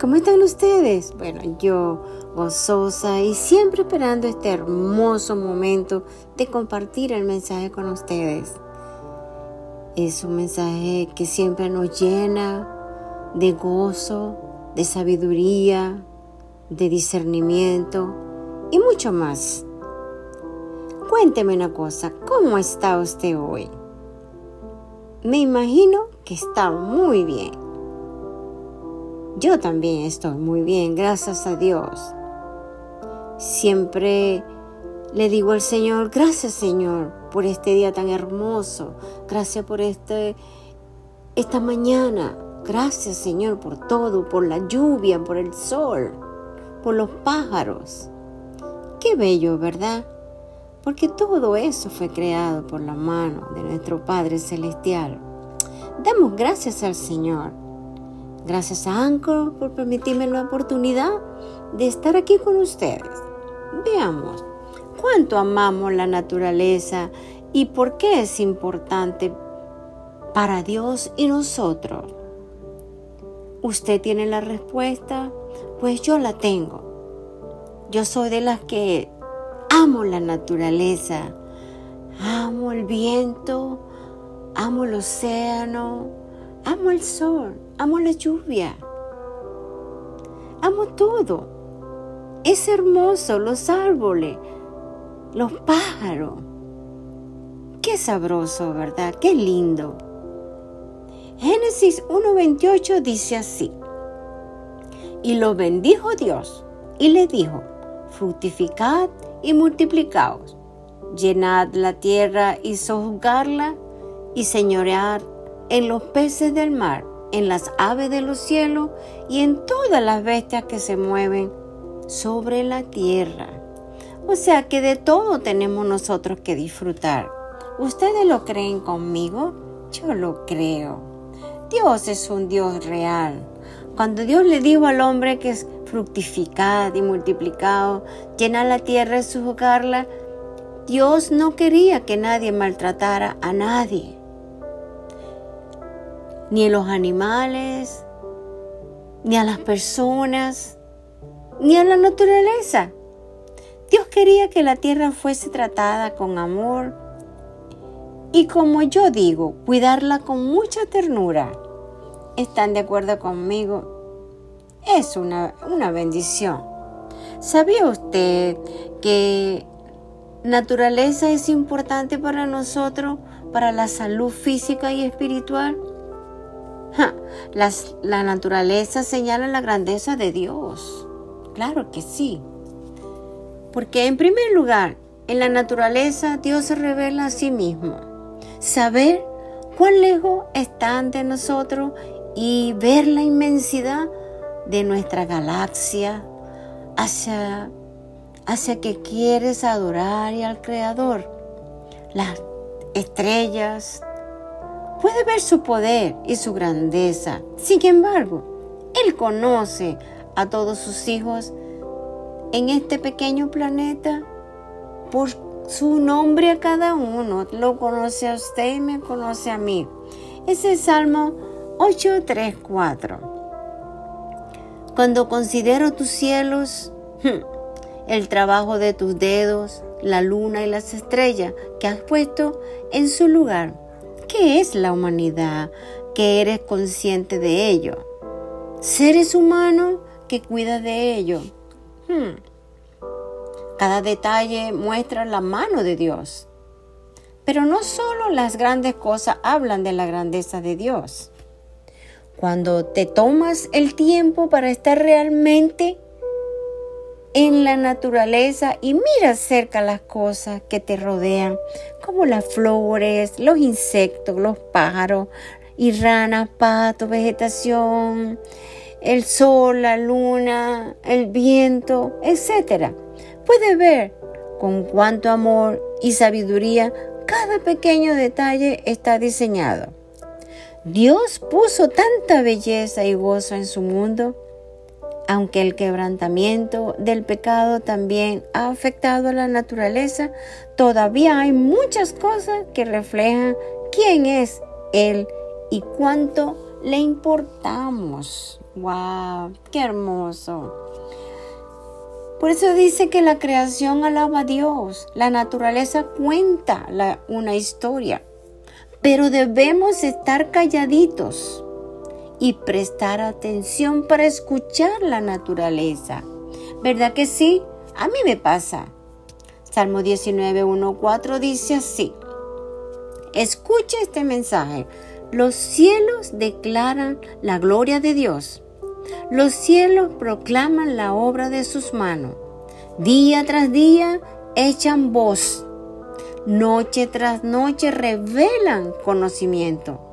¿cómo están ustedes? Bueno, yo gozosa y siempre esperando este hermoso momento de compartir el mensaje con ustedes. Es un mensaje que siempre nos llena de gozo, de sabiduría, de discernimiento y mucho más. Cuénteme una cosa, ¿cómo está usted hoy? Me imagino que está muy bien. Yo también estoy muy bien, gracias a Dios. Siempre le digo al Señor, gracias Señor por este día tan hermoso, gracias por este, esta mañana, gracias Señor por todo, por la lluvia, por el sol, por los pájaros. Qué bello, ¿verdad? Porque todo eso fue creado por la mano de nuestro Padre Celestial. Damos gracias al Señor Gracias a Anchor por permitirme la oportunidad de estar aquí con ustedes. Veamos cuánto amamos la naturaleza y por qué es importante para Dios y nosotros. ¿Usted tiene la respuesta? Pues yo la tengo. Yo soy de las que amo la naturaleza, amo el viento, amo el océano, amo el sol, amo la lluvia, amo todo. Es hermoso, los árboles, los pájaros. Qué sabroso, ¿verdad? Qué lindo. Génesis 1.28 dice así. Y lo bendijo Dios y le dijo, fructificad y multiplicaos, llenad la tierra y sojuzgarla y señorear en los peces del mar en las aves de los cielos y en todas las bestias que se mueven sobre la tierra. O sea que de todo tenemos nosotros que disfrutar. ¿Ustedes lo creen conmigo? Yo lo creo. Dios es un Dios real. Cuando Dios le dijo al hombre que es fructificado y multiplicado, llenar la tierra y sujugarla, Dios no quería que nadie maltratara a nadie ni a los animales, ni a las personas, ni a la naturaleza. Dios quería que la tierra fuese tratada con amor y como yo digo, cuidarla con mucha ternura. ¿Están de acuerdo conmigo? Es una, una bendición. ¿Sabía usted que naturaleza es importante para nosotros, para la salud física y espiritual? La naturaleza señala la grandeza de Dios. Claro que sí. Porque en primer lugar, en la naturaleza Dios se revela a sí mismo. Saber cuán lejos están de nosotros y ver la inmensidad de nuestra galaxia hacia, hacia que quieres adorar y al Creador. Las estrellas, puede ver su poder y su grandeza. Sin embargo, Él conoce a todos sus hijos en este pequeño planeta por su nombre a cada uno. Lo conoce a usted y me conoce a mí. Es Salmo 834. Cuando considero tus cielos, el trabajo de tus dedos, la luna y las estrellas que has puesto en su lugar, ¿Qué es la humanidad? Que eres consciente de ello. Seres humanos que cuidas de ello. Hmm. Cada detalle muestra la mano de Dios. Pero no solo las grandes cosas hablan de la grandeza de Dios. Cuando te tomas el tiempo para estar realmente en la naturaleza y mira cerca las cosas que te rodean, como las flores, los insectos, los pájaros y ranas, patos, vegetación, el sol, la luna, el viento, etc. Puedes ver con cuánto amor y sabiduría cada pequeño detalle está diseñado. Dios puso tanta belleza y gozo en su mundo aunque el quebrantamiento del pecado también ha afectado a la naturaleza, todavía hay muchas cosas que reflejan quién es Él y cuánto le importamos. ¡Wow! ¡Qué hermoso! Por eso dice que la creación alaba a Dios, la naturaleza cuenta una historia, pero debemos estar calladitos y prestar atención para escuchar la naturaleza. ¿Verdad que sí? A mí me pasa. Salmo 19, 1, 4 dice así. Escucha este mensaje. Los cielos declaran la gloria de Dios. Los cielos proclaman la obra de sus manos. Día tras día echan voz. Noche tras noche revelan conocimiento.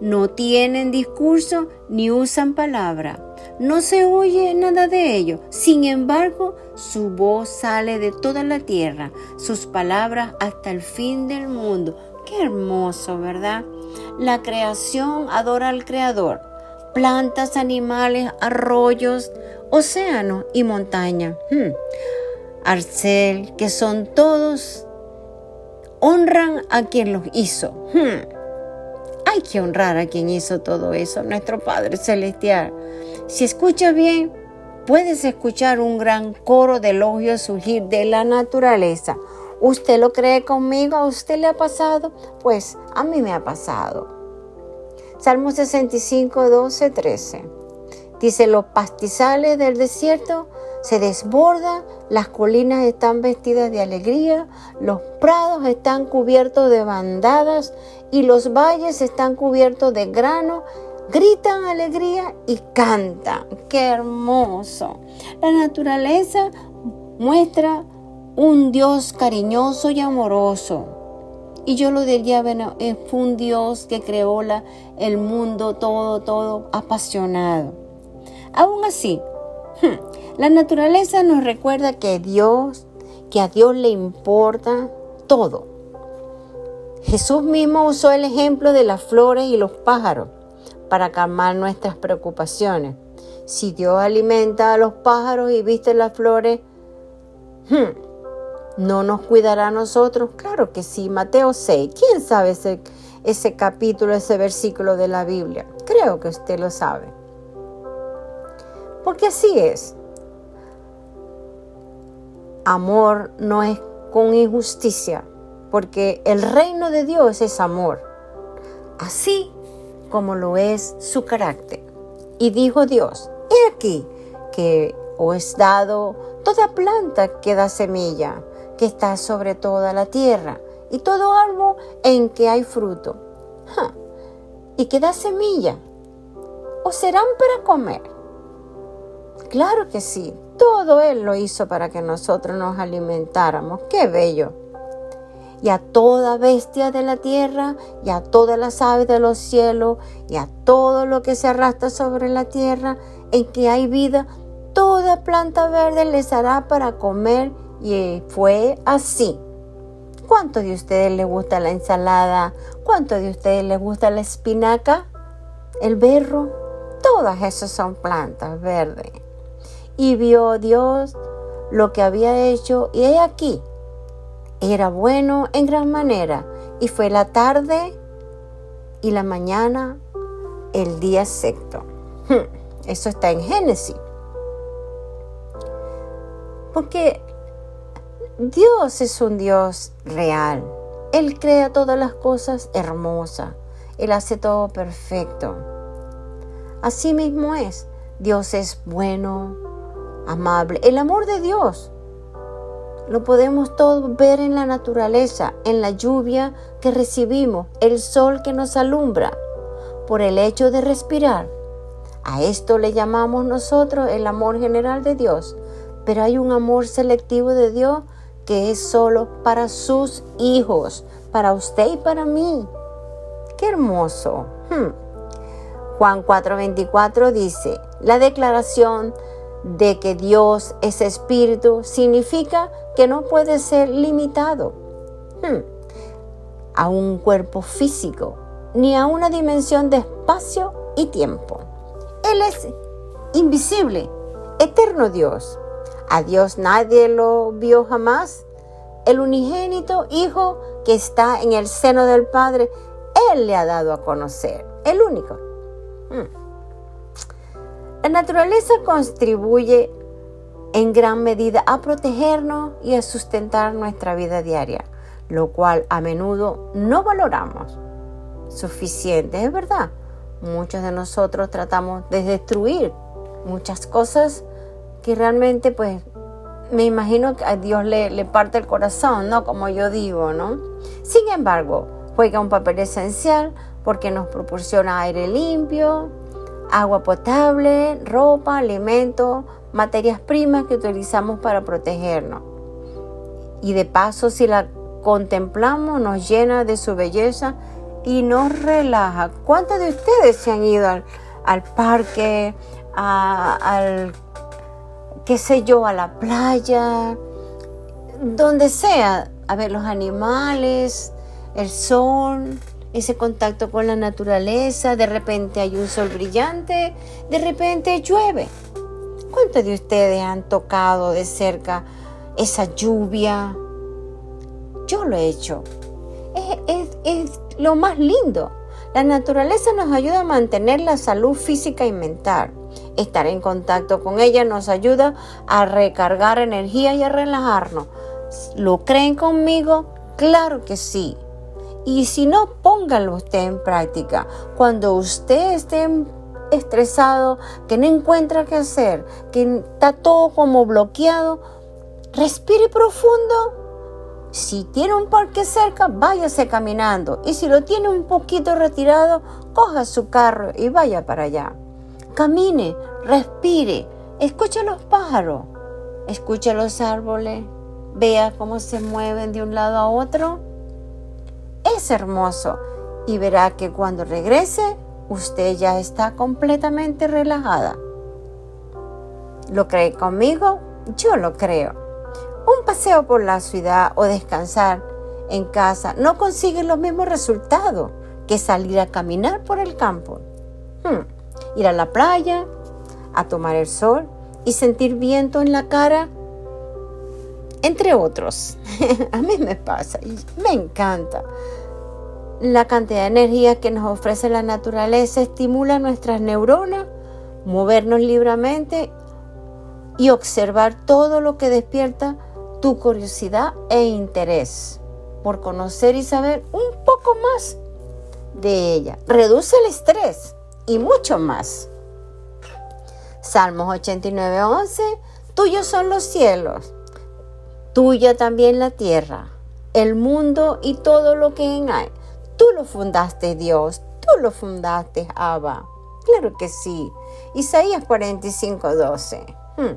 No tienen discurso ni usan palabra. No se oye nada de ello. Sin embargo, su voz sale de toda la tierra, sus palabras hasta el fin del mundo. Qué hermoso, ¿verdad? La creación adora al Creador. Plantas, animales, arroyos, océanos y montañas. Hmm. Arcel, que son todos, honran a quien los hizo. Hmm. Hay que honrar a quien hizo todo eso, nuestro Padre Celestial. Si escuchas bien, puedes escuchar un gran coro de elogios surgir de la naturaleza. ¿Usted lo cree conmigo? ¿A usted le ha pasado? Pues a mí me ha pasado. Salmo 65, 12, 13. Dice, los pastizales del desierto se desbordan, las colinas están vestidas de alegría, los prados están cubiertos de bandadas y los valles están cubiertos de grano gritan alegría y cantan. ¡Qué hermoso! La naturaleza muestra un Dios cariñoso y amoroso. Y yo lo diría, bueno, fue un Dios que creó la, el mundo todo, todo apasionado. Aún así, hmm, la naturaleza nos recuerda que Dios, que a Dios le importa todo. Jesús mismo usó el ejemplo de las flores y los pájaros para calmar nuestras preocupaciones. Si Dios alimenta a los pájaros y viste las flores, hmm, ¿no nos cuidará a nosotros? Claro que sí, Mateo 6. ¿Quién sabe ese, ese capítulo, ese versículo de la Biblia? Creo que usted lo sabe. Porque así es. Amor no es con injusticia, porque el reino de Dios es amor. Así como lo es su carácter. Y dijo Dios, he aquí que os he dado toda planta que da semilla, que está sobre toda la tierra, y todo árbol en que hay fruto, y que da semilla, o serán para comer. Claro que sí, todo Él lo hizo para que nosotros nos alimentáramos. ¡Qué bello! y a toda bestia de la tierra, y a todas las aves de los cielos, y a todo lo que se arrastra sobre la tierra, en que hay vida, toda planta verde les hará para comer, y fue así. ¿Cuánto de ustedes les gusta la ensalada? ¿Cuánto de ustedes les gusta la espinaca? ¿El berro? Todas esas son plantas verdes. Y vio Dios lo que había hecho, y he aquí, era bueno en gran manera y fue la tarde y la mañana el día sexto. Hmm, eso está en Génesis. Porque Dios es un Dios real. Él crea todas las cosas hermosas. Él hace todo perfecto. Así mismo es. Dios es bueno, amable. El amor de Dios lo podemos todo ver en la naturaleza, en la lluvia que recibimos, el sol que nos alumbra, por el hecho de respirar. A esto le llamamos nosotros el amor general de Dios, pero hay un amor selectivo de Dios que es solo para sus hijos, para usted y para mí. Qué hermoso. Hmm. Juan 4:24 dice, la declaración de que Dios es espíritu significa que no puede ser limitado hmm, a un cuerpo físico ni a una dimensión de espacio y tiempo. Él es invisible, eterno Dios. A Dios nadie lo vio jamás. El unigénito Hijo que está en el seno del Padre, Él le ha dado a conocer. El único. Hmm. La naturaleza contribuye en gran medida a protegernos y a sustentar nuestra vida diaria, lo cual a menudo no valoramos suficiente, es verdad. Muchos de nosotros tratamos de destruir muchas cosas que realmente pues me imagino que a Dios le, le, parte el corazón, ¿no? Como yo digo, ¿no? Sin embargo, juega un papel esencial porque nos proporciona aire limpio, agua potable, ropa, alimento, materias primas que utilizamos para protegernos. Y de paso, si la contemplamos, nos llena de su belleza y nos relaja. ¿Cuántos de ustedes se han ido al, parque, al, qué sé yo, a la playa, donde sea, a ver los animales, el sol, ese contacto con la naturaleza, de repente hay un sol brillante, de repente llueve. ¿Cuántos de ustedes han tocado de cerca esa lluvia? Yo lo he hecho. es lo más lindo. La naturaleza nos ayuda a mantener la salud física y mental. Estar en contacto con ella nos ayuda a recargar energía y a relajarnos. ¿Lo creen conmigo? Claro que sí. Y si no, póngalo usted en práctica. Cuando usted esté estresado, que no encuentra qué hacer, que está todo como bloqueado, respire profundo si tiene un parque cerca, váyase caminando. Y si lo tiene un poquito retirado, coja su carro y vaya para allá. Camine, respire, escuche los pájaros, escuche los árboles, vea cómo se mueven de un lado a otro. Es hermoso y verá que cuando regrese, usted ya está completamente relajada. ¿Lo cree conmigo? Yo lo creo. Un paseo por la ciudad o descansar en casa no consigue los mismos resultados que salir a caminar por el campo. Hmm. Ir a la playa, a tomar el sol y sentir viento en la cara, entre otros. a mí me pasa y me encanta. La cantidad de energía que nos ofrece la naturaleza estimula nuestras neuronas, movernos libremente y observar todo lo que despierta tu curiosidad e interés por conocer y saber un poco más de ella. Reduce el estrés y mucho más. Salmos 89, 11. Tuyos son los cielos, tuya también la tierra, el mundo y todo lo que en hay. Tú lo fundaste, Dios, tú lo fundaste, Abba. Claro que sí. Isaías 45, 12. Hmm.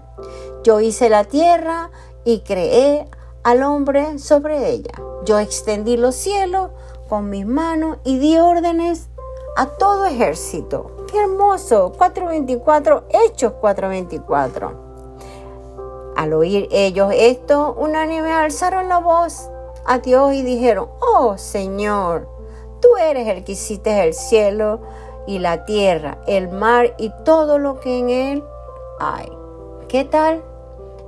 Yo hice la tierra y creé al hombre sobre ella. Yo extendí los cielos con mis manos y di órdenes a todo ejército. Qué hermoso. 424, Hechos 424. Al oír ellos esto, unánime alzaron la voz a Dios y dijeron, oh Señor, tú eres el que hiciste el cielo y la tierra, el mar y todo lo que en él hay. ¿Qué tal?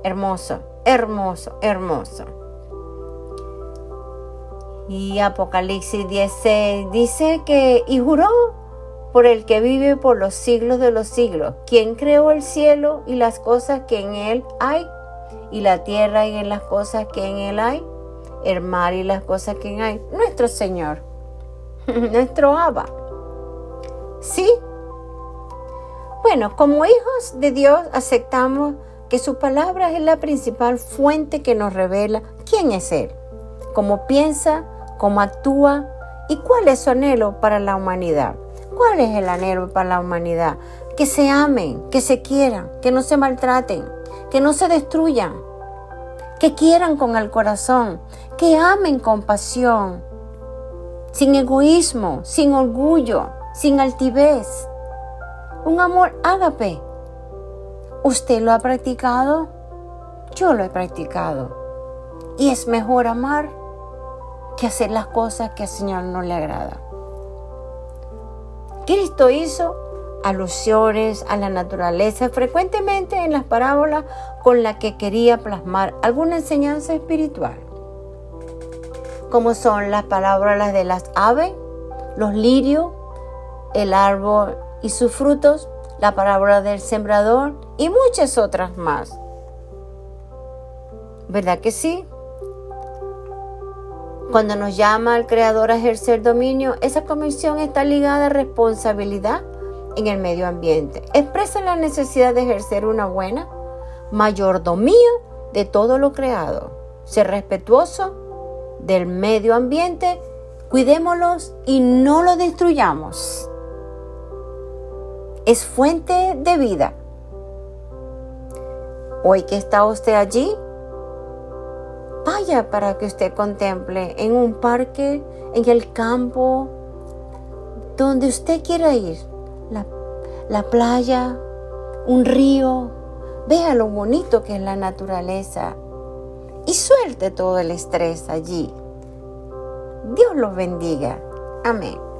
Hermoso hermoso, hermoso. Y Apocalipsis 16 dice que, y juró por el que vive por los siglos de los siglos, quien creó el cielo y las cosas que en él hay, y la tierra y en las cosas que en él hay, el mar y las cosas que en hay, nuestro Señor, nuestro Abba. ¿Sí? Bueno, como hijos de Dios aceptamos que su palabra es la principal fuente que nos revela quién es Él, cómo piensa, cómo actúa y cuál es su anhelo para la humanidad. ¿Cuál es el anhelo para la humanidad? Que se amen, que se quieran, que no se maltraten, que no se destruyan, que quieran con el corazón, que amen con pasión, sin egoísmo, sin orgullo, sin altivez. Un amor ágape ¿Usted lo ha practicado? Yo lo he practicado. Y es mejor amar que hacer las cosas que al Señor no le agrada. Cristo hizo alusiones a la naturaleza frecuentemente en las parábolas con las que quería plasmar alguna enseñanza espiritual, como son las parábolas de las aves, los lirios, el árbol y sus frutos, la parábola del sembrador y muchas otras más. ¿Verdad que sí? Cuando nos llama el Creador a ejercer dominio, esa comisión está ligada a responsabilidad en el medio ambiente. Expresa la necesidad de ejercer una buena mayordomía de todo lo creado. Ser respetuoso del medio ambiente, cuidémoslos y no lo destruyamos. Es fuente de vida. Hoy que está usted allí, vaya para que usted contemple en un parque, en el campo, donde usted quiera ir, la, la playa, un río, vea lo bonito que es la naturaleza y suelte todo el estrés allí. Dios los bendiga. Amén.